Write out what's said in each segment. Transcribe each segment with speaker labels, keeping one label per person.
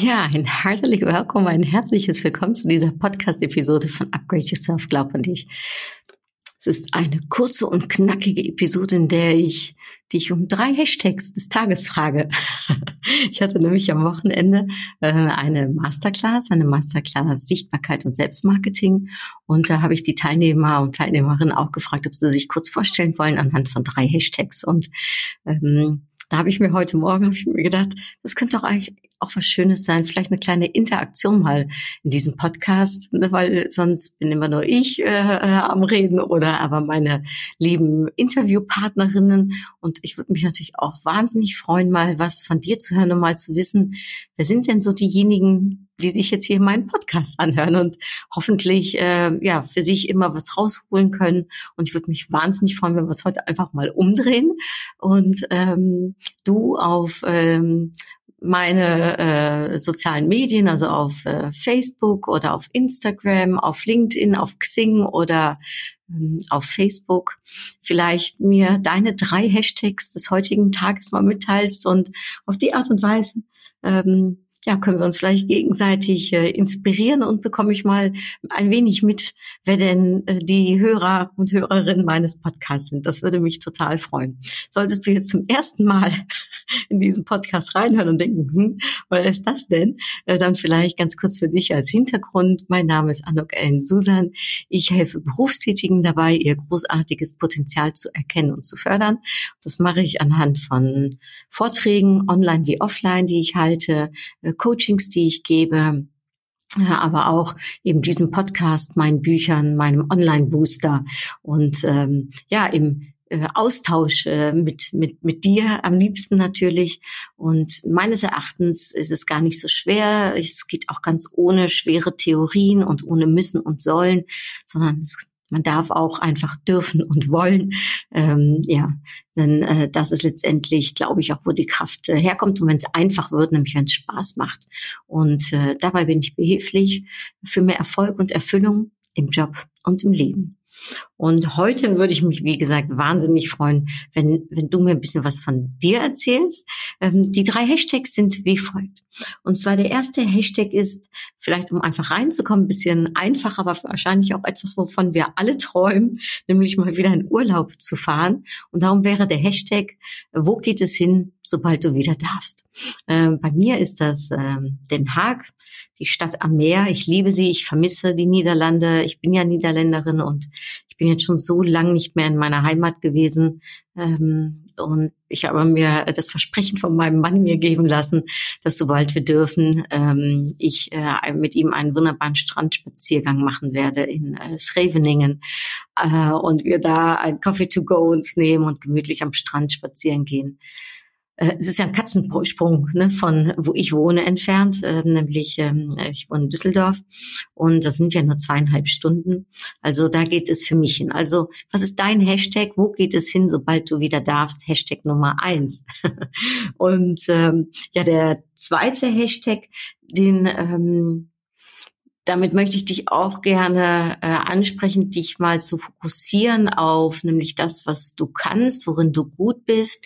Speaker 1: Ja, ein herzlich Willkommen, ein herzliches Willkommen zu dieser Podcast-Episode von Upgrade Yourself, glaub an dich. Es ist eine kurze und knackige Episode, in der ich dich um drei Hashtags des Tages frage. Ich hatte nämlich am Wochenende äh, eine Masterclass, eine Masterclass Sichtbarkeit und Selbstmarketing. Und da habe ich die Teilnehmer und Teilnehmerinnen auch gefragt, ob sie sich kurz vorstellen wollen anhand von drei Hashtags. Und ähm, da habe ich mir heute Morgen ich mir gedacht, das könnte doch eigentlich auch was Schönes sein, vielleicht eine kleine Interaktion mal in diesem Podcast, ne, weil sonst bin immer nur ich äh, äh, am Reden oder aber meine lieben Interviewpartnerinnen. Und ich würde mich natürlich auch wahnsinnig freuen, mal was von dir zu hören und mal zu wissen, wer sind denn so diejenigen, die sich jetzt hier meinen Podcast anhören und hoffentlich äh, ja für sich immer was rausholen können. Und ich würde mich wahnsinnig freuen, wenn wir es heute einfach mal umdrehen und ähm, du auf ähm, meine äh, sozialen Medien, also auf äh, Facebook oder auf Instagram, auf LinkedIn, auf Xing oder ähm, auf Facebook vielleicht mir deine drei Hashtags des heutigen Tages mal mitteilst und auf die Art und Weise ähm, ja, können wir uns vielleicht gegenseitig äh, inspirieren und bekomme ich mal ein wenig mit, wer denn äh, die Hörer und Hörerinnen meines Podcasts sind. Das würde mich total freuen. Solltest du jetzt zum ersten Mal in diesen Podcast reinhören und denken, hm, was ist das denn? Äh, dann vielleicht ganz kurz für dich als Hintergrund. Mein Name ist Anok Ellen Susan. Ich helfe Berufstätigen dabei, ihr großartiges Potenzial zu erkennen und zu fördern. Das mache ich anhand von Vorträgen, online wie offline, die ich halte, äh, Coachings, die ich gebe, aber auch eben diesem Podcast, meinen Büchern, meinem Online-Booster und ähm, ja, im äh, Austausch äh, mit, mit, mit dir am liebsten natürlich. Und meines Erachtens ist es gar nicht so schwer. Es geht auch ganz ohne schwere Theorien und ohne müssen und sollen, sondern es man darf auch einfach dürfen und wollen. Ähm, ja, denn äh, das ist letztendlich, glaube ich, auch, wo die Kraft äh, herkommt. Und wenn es einfach wird, nämlich wenn es Spaß macht. Und äh, dabei bin ich behilflich für mehr Erfolg und Erfüllung im Job und im Leben. Und heute würde ich mich, wie gesagt, wahnsinnig freuen, wenn, wenn du mir ein bisschen was von dir erzählst. Ähm, die drei Hashtags sind wie folgt. Und zwar der erste Hashtag ist, vielleicht um einfach reinzukommen, ein bisschen einfach, aber wahrscheinlich auch etwas, wovon wir alle träumen, nämlich mal wieder in Urlaub zu fahren. Und darum wäre der Hashtag, wo geht es hin, sobald du wieder darfst? Ähm, bei mir ist das ähm, Den Haag die Stadt am Meer. Ich liebe sie, ich vermisse die Niederlande. Ich bin ja Niederländerin und ich bin jetzt schon so lang nicht mehr in meiner Heimat gewesen. Ähm, und ich habe mir das Versprechen von meinem Mann mir geben lassen, dass sobald wir dürfen, ähm, ich äh, mit ihm einen wunderbaren Strandspaziergang machen werde in äh, Scheveningen äh, und wir da ein Coffee to go uns nehmen und gemütlich am Strand spazieren gehen. Äh, es ist ja ein Katzensprung ne, von wo ich wohne entfernt, äh, nämlich ähm, ich wohne in Düsseldorf und das sind ja nur zweieinhalb Stunden. Also da geht es für mich hin. Also was ist dein Hashtag? Wo geht es hin, sobald du wieder darfst? Hashtag Nummer eins. und ähm, ja, der zweite Hashtag, den ähm, damit möchte ich dich auch gerne äh, ansprechen, dich mal zu fokussieren auf nämlich das, was du kannst, worin du gut bist,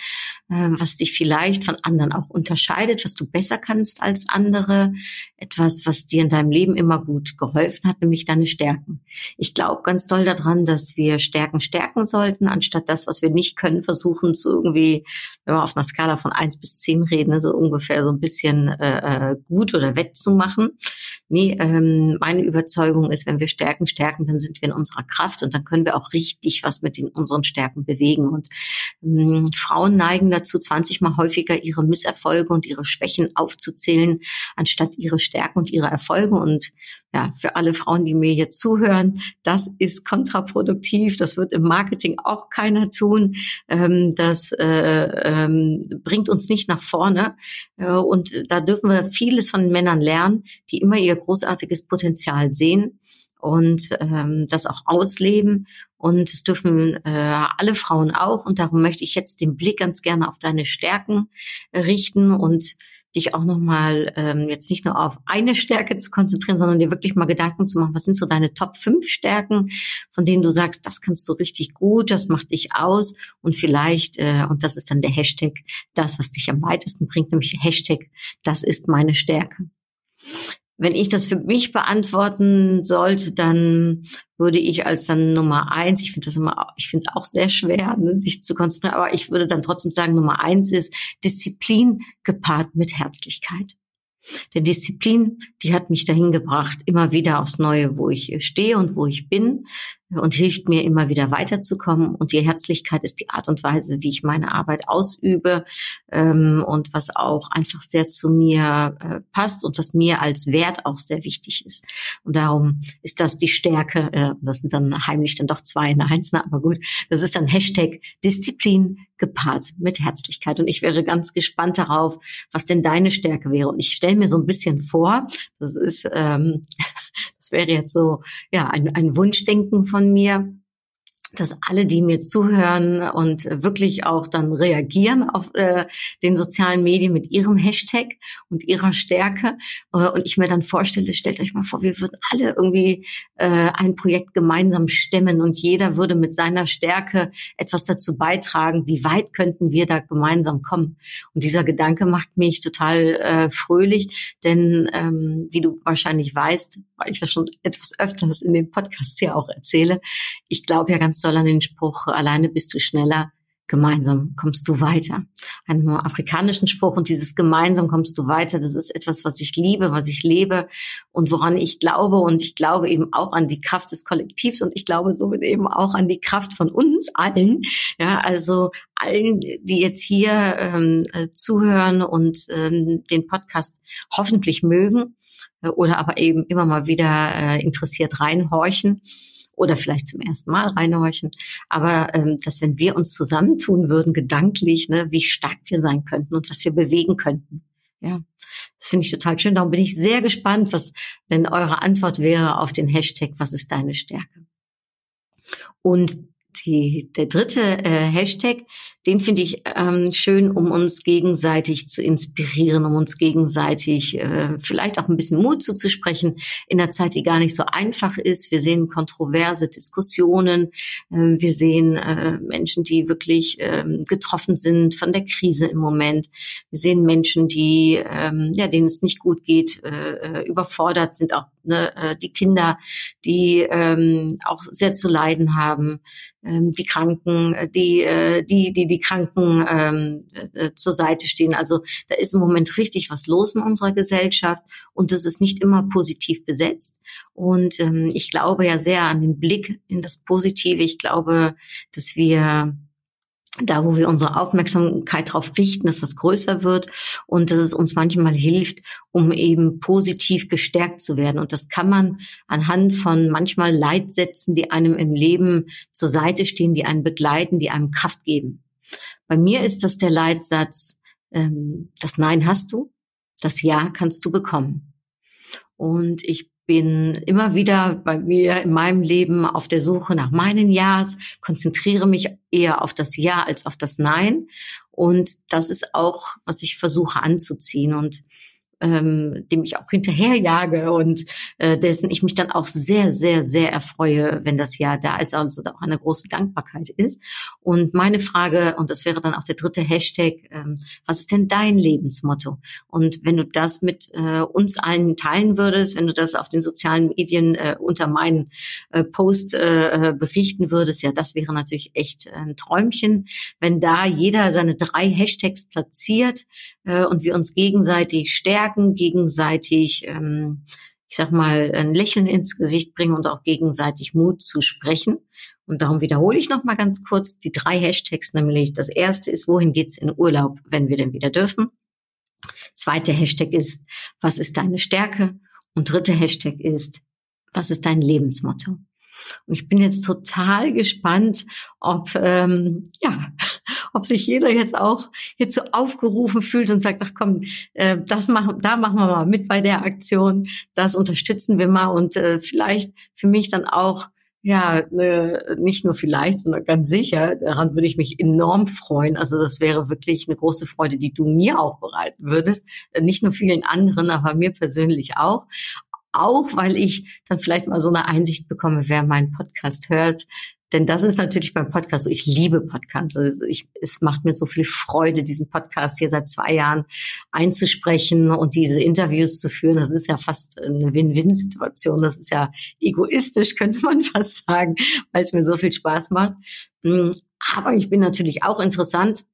Speaker 1: äh, was dich vielleicht von anderen auch unterscheidet, was du besser kannst als andere, etwas, was dir in deinem Leben immer gut geholfen hat, nämlich deine Stärken. Ich glaube ganz doll daran, dass wir Stärken stärken sollten, anstatt das, was wir nicht können, versuchen zu irgendwie, wenn wir auf einer Skala von eins bis zehn reden, so ungefähr so ein bisschen äh, äh gut oder wettzumachen. Nee, ähm, meine Überzeugung ist, wenn wir Stärken stärken, dann sind wir in unserer Kraft und dann können wir auch richtig was mit den, unseren Stärken bewegen. Und ähm, Frauen neigen dazu, 20 mal häufiger ihre Misserfolge und ihre Schwächen aufzuzählen, anstatt ihre Stärken und ihre Erfolge. Und ja, für alle Frauen, die mir hier zuhören, das ist kontraproduktiv. Das wird im Marketing auch keiner tun. Ähm, das äh, ähm, bringt uns nicht nach vorne. Äh, und da dürfen wir vieles von Männern lernen, die immer ihr großartiges Potenzial sehen und ähm, das auch ausleben. Und es dürfen äh, alle Frauen auch. Und darum möchte ich jetzt den Blick ganz gerne auf deine Stärken richten und dich auch nochmal ähm, jetzt nicht nur auf eine Stärke zu konzentrieren, sondern dir wirklich mal Gedanken zu machen, was sind so deine Top 5 Stärken, von denen du sagst, das kannst du richtig gut, das macht dich aus und vielleicht, äh, und das ist dann der Hashtag, das, was dich am weitesten bringt, nämlich Hashtag, das ist meine Stärke. Wenn ich das für mich beantworten sollte, dann würde ich als dann Nummer eins, ich finde das immer, ich finde es auch sehr schwer, ne, sich zu konzentrieren, aber ich würde dann trotzdem sagen, Nummer eins ist Disziplin gepaart mit Herzlichkeit. Der Disziplin, die hat mich dahin gebracht, immer wieder aufs Neue, wo ich stehe und wo ich bin und hilft mir immer wieder weiterzukommen. Und die Herzlichkeit ist die Art und Weise, wie ich meine Arbeit ausübe ähm, und was auch einfach sehr zu mir äh, passt und was mir als Wert auch sehr wichtig ist. Und darum ist das die Stärke. Äh, das sind dann heimlich dann doch zwei in eins, ne? aber gut. Das ist dann Hashtag Disziplin gepaart mit Herzlichkeit. Und ich wäre ganz gespannt darauf, was denn deine Stärke wäre. Und ich stelle mir so ein bisschen vor, das ist, ähm, das wäre jetzt so ja ein, ein Wunschdenken von von mir, dass alle, die mir zuhören und wirklich auch dann reagieren auf äh, den sozialen Medien mit ihrem Hashtag und ihrer Stärke äh, und ich mir dann vorstelle, stellt euch mal vor, wir würden alle irgendwie äh, ein Projekt gemeinsam stemmen und jeder würde mit seiner Stärke etwas dazu beitragen. Wie weit könnten wir da gemeinsam kommen? Und dieser Gedanke macht mich total äh, fröhlich, denn ähm, wie du wahrscheinlich weißt, weil ich das schon etwas öfters in den Podcasts ja auch erzähle, ich glaube ja ganz ganz an den Spruch, alleine bist du schneller, gemeinsam kommst du weiter. Einen afrikanischen Spruch und dieses gemeinsam kommst du weiter, das ist etwas, was ich liebe, was ich lebe und woran ich glaube und ich glaube eben auch an die Kraft des Kollektivs und ich glaube somit eben auch an die Kraft von uns allen. Ja, also allen, die jetzt hier ähm, äh, zuhören und ähm, den Podcast hoffentlich mögen äh, oder aber eben immer mal wieder äh, interessiert reinhorchen oder vielleicht zum ersten Mal reinhorchen. Aber ähm, dass wenn wir uns zusammentun würden, gedanklich, ne, wie stark wir sein könnten und was wir bewegen könnten. Ja, das finde ich total schön. Darum bin ich sehr gespannt, was denn eure Antwort wäre auf den Hashtag, was ist deine Stärke? Und die, der dritte äh, Hashtag, den finde ich ähm, schön, um uns gegenseitig zu inspirieren, um uns gegenseitig äh, vielleicht auch ein bisschen Mut zuzusprechen in einer Zeit, die gar nicht so einfach ist. Wir sehen kontroverse Diskussionen, äh, wir sehen äh, Menschen, die wirklich äh, getroffen sind von der Krise im Moment. Wir sehen Menschen, die äh, ja, denen es nicht gut geht, äh, äh, überfordert sind, auch ne, äh, die Kinder, die ähm, auch sehr zu leiden haben ähm, die Kranken, äh, die, äh, die, die, die Kranken ähm, äh, zur Seite stehen. Also da ist im Moment richtig was los in unserer Gesellschaft und es ist nicht immer positiv besetzt. Und ähm, ich glaube ja sehr an den Blick in das Positive. Ich glaube, dass wir da, wo wir unsere Aufmerksamkeit darauf richten, dass das größer wird und dass es uns manchmal hilft, um eben positiv gestärkt zu werden. Und das kann man anhand von manchmal Leitsätzen, die einem im Leben zur Seite stehen, die einen begleiten, die einem Kraft geben. Bei mir ist das der Leitsatz, ähm, das Nein hast du, das Ja kannst du bekommen. Und ich bin immer wieder bei mir in meinem Leben auf der Suche nach meinen Ja's, konzentriere mich eher auf das Ja als auf das Nein. Und das ist auch, was ich versuche anzuziehen. Und ähm, dem ich auch hinterherjage und äh, dessen ich mich dann auch sehr, sehr, sehr erfreue, wenn das Jahr da ist, also auch eine große Dankbarkeit ist. Und meine Frage, und das wäre dann auch der dritte Hashtag, ähm, was ist denn dein Lebensmotto? Und wenn du das mit äh, uns allen teilen würdest, wenn du das auf den sozialen Medien äh, unter meinen äh, Post äh, berichten würdest, ja, das wäre natürlich echt ein Träumchen, wenn da jeder seine drei Hashtags platziert äh, und wir uns gegenseitig stärken gegenseitig, ähm, ich sag mal, ein Lächeln ins Gesicht bringen und auch gegenseitig Mut zu sprechen. Und darum wiederhole ich noch mal ganz kurz die drei Hashtags, nämlich das erste ist, wohin geht's in Urlaub, wenn wir denn wieder dürfen? Zweite Hashtag ist, was ist deine Stärke? Und dritte Hashtag ist, Was ist dein Lebensmotto? Und ich bin jetzt total gespannt, ob ähm, ja, ob sich jeder jetzt auch hierzu aufgerufen fühlt und sagt, ach komm, äh, das machen, da machen wir mal mit bei der Aktion, das unterstützen wir mal und äh, vielleicht für mich dann auch ja, ne, nicht nur vielleicht, sondern ganz sicher, daran würde ich mich enorm freuen. Also das wäre wirklich eine große Freude, die du mir auch bereiten würdest. Nicht nur vielen anderen, aber mir persönlich auch auch weil ich dann vielleicht mal so eine Einsicht bekomme, wer meinen Podcast hört. Denn das ist natürlich beim Podcast so. Ich liebe Podcasts. Also ich, es macht mir so viel Freude, diesen Podcast hier seit zwei Jahren einzusprechen und diese Interviews zu führen. Das ist ja fast eine Win-Win-Situation. Das ist ja egoistisch, könnte man fast sagen, weil es mir so viel Spaß macht. Mm, aber ich bin natürlich auch interessant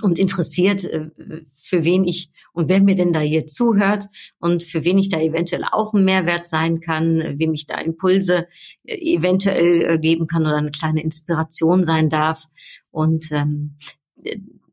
Speaker 1: und interessiert, äh, für wen ich und wer mir denn da hier zuhört und für wen ich da eventuell auch ein Mehrwert sein kann, wem ich da Impulse äh, eventuell äh, geben kann oder eine kleine Inspiration sein darf. Und ähm,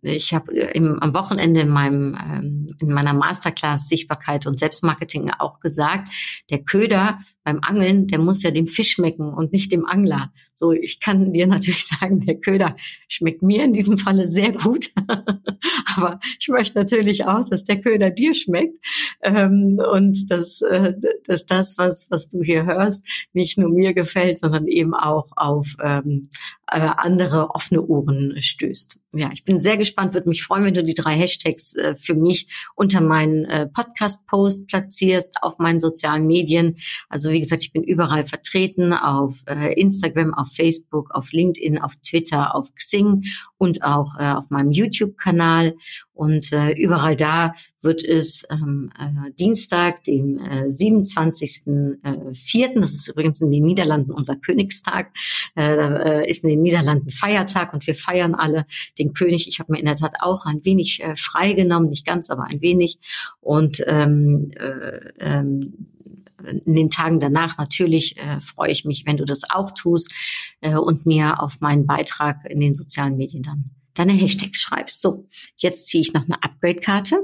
Speaker 1: ich habe am Wochenende in meinem ähm, in meiner Masterclass Sichtbarkeit und Selbstmarketing auch gesagt, der Köder beim Angeln, der muss ja dem Fisch schmecken und nicht dem Angler. So, ich kann dir natürlich sagen, der Köder schmeckt mir in diesem Falle sehr gut. Aber ich möchte natürlich auch, dass der Köder dir schmeckt ähm, und dass, äh, dass das, was, was du hier hörst, nicht nur mir gefällt, sondern eben auch auf ähm, äh, andere offene Ohren stößt. Ja, ich bin sehr gespannt, würde mich freuen, wenn du die drei Hashtags äh, für mich unter meinen äh, Podcast-Post platzierst auf meinen sozialen Medien. Also wie gesagt, ich bin überall vertreten auf äh, Instagram, auf Facebook, auf LinkedIn, auf Twitter, auf Xing und auch äh, auf meinem YouTube-Kanal. Und äh, überall da wird es ähm, äh, Dienstag, dem äh, 27.04., äh, das ist übrigens in den Niederlanden unser Königstag, äh, äh, ist in den Niederlanden Feiertag und wir feiern alle den König. Ich habe mir in der Tat auch ein wenig äh, freigenommen, nicht ganz, aber ein wenig. Und ähm, äh, ähm, in den Tagen danach natürlich äh, freue ich mich, wenn du das auch tust äh, und mir auf meinen Beitrag in den sozialen Medien dann deine Hashtags schreibst. So, jetzt ziehe ich noch eine Upgrade-Karte.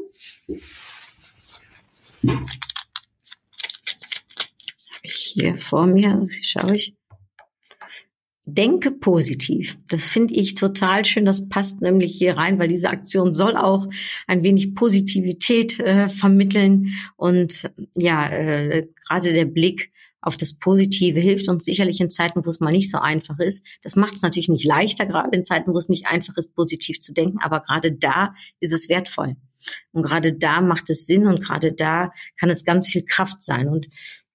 Speaker 1: Hier vor mir, schaue ich. Denke positiv. Das finde ich total schön. Das passt nämlich hier rein, weil diese Aktion soll auch ein wenig Positivität äh, vermitteln. Und ja, äh, gerade der Blick auf das Positive hilft uns sicherlich in Zeiten, wo es mal nicht so einfach ist. Das macht es natürlich nicht leichter, gerade in Zeiten, wo es nicht einfach ist, positiv zu denken. Aber gerade da ist es wertvoll. Und gerade da macht es Sinn und gerade da kann es ganz viel Kraft sein. Und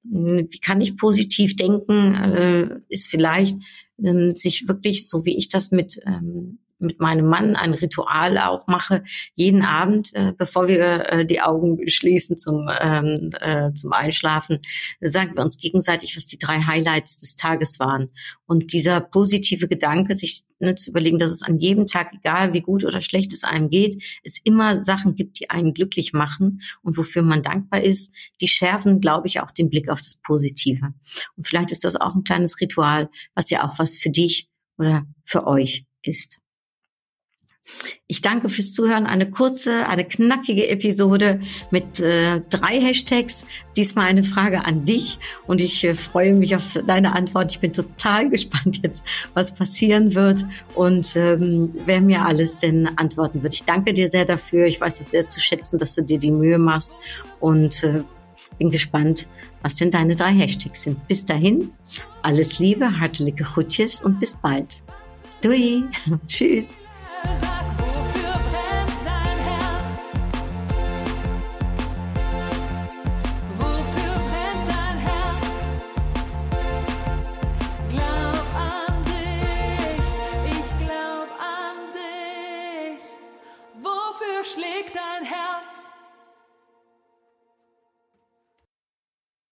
Speaker 1: hm, wie kann ich positiv denken, äh, ist vielleicht ähm, sich wirklich, so wie ich das mit ähm, mit meinem Mann ein Ritual auch mache, jeden Abend, äh, bevor wir äh, die Augen schließen zum, ähm, äh, zum Einschlafen, sagen wir uns gegenseitig, was die drei Highlights des Tages waren. Und dieser positive Gedanke, sich ne, zu überlegen, dass es an jedem Tag, egal wie gut oder schlecht es einem geht, es immer Sachen gibt, die einen glücklich machen und wofür man dankbar ist, die schärfen, glaube ich, auch den Blick auf das Positive. Und vielleicht ist das auch ein kleines Ritual, was ja auch was für dich oder für euch ist. Ich danke fürs Zuhören. Eine kurze, eine knackige Episode mit äh, drei Hashtags. Diesmal eine Frage an dich und ich äh, freue mich auf deine Antwort. Ich bin total gespannt jetzt, was passieren wird und ähm, wer mir alles denn antworten wird. Ich danke dir sehr dafür. Ich weiß es sehr zu schätzen, dass du dir die Mühe machst und äh, bin gespannt, was denn deine drei Hashtags sind. Bis dahin, alles Liebe, hartliche Groetjes und bis bald. Dui, tschüss.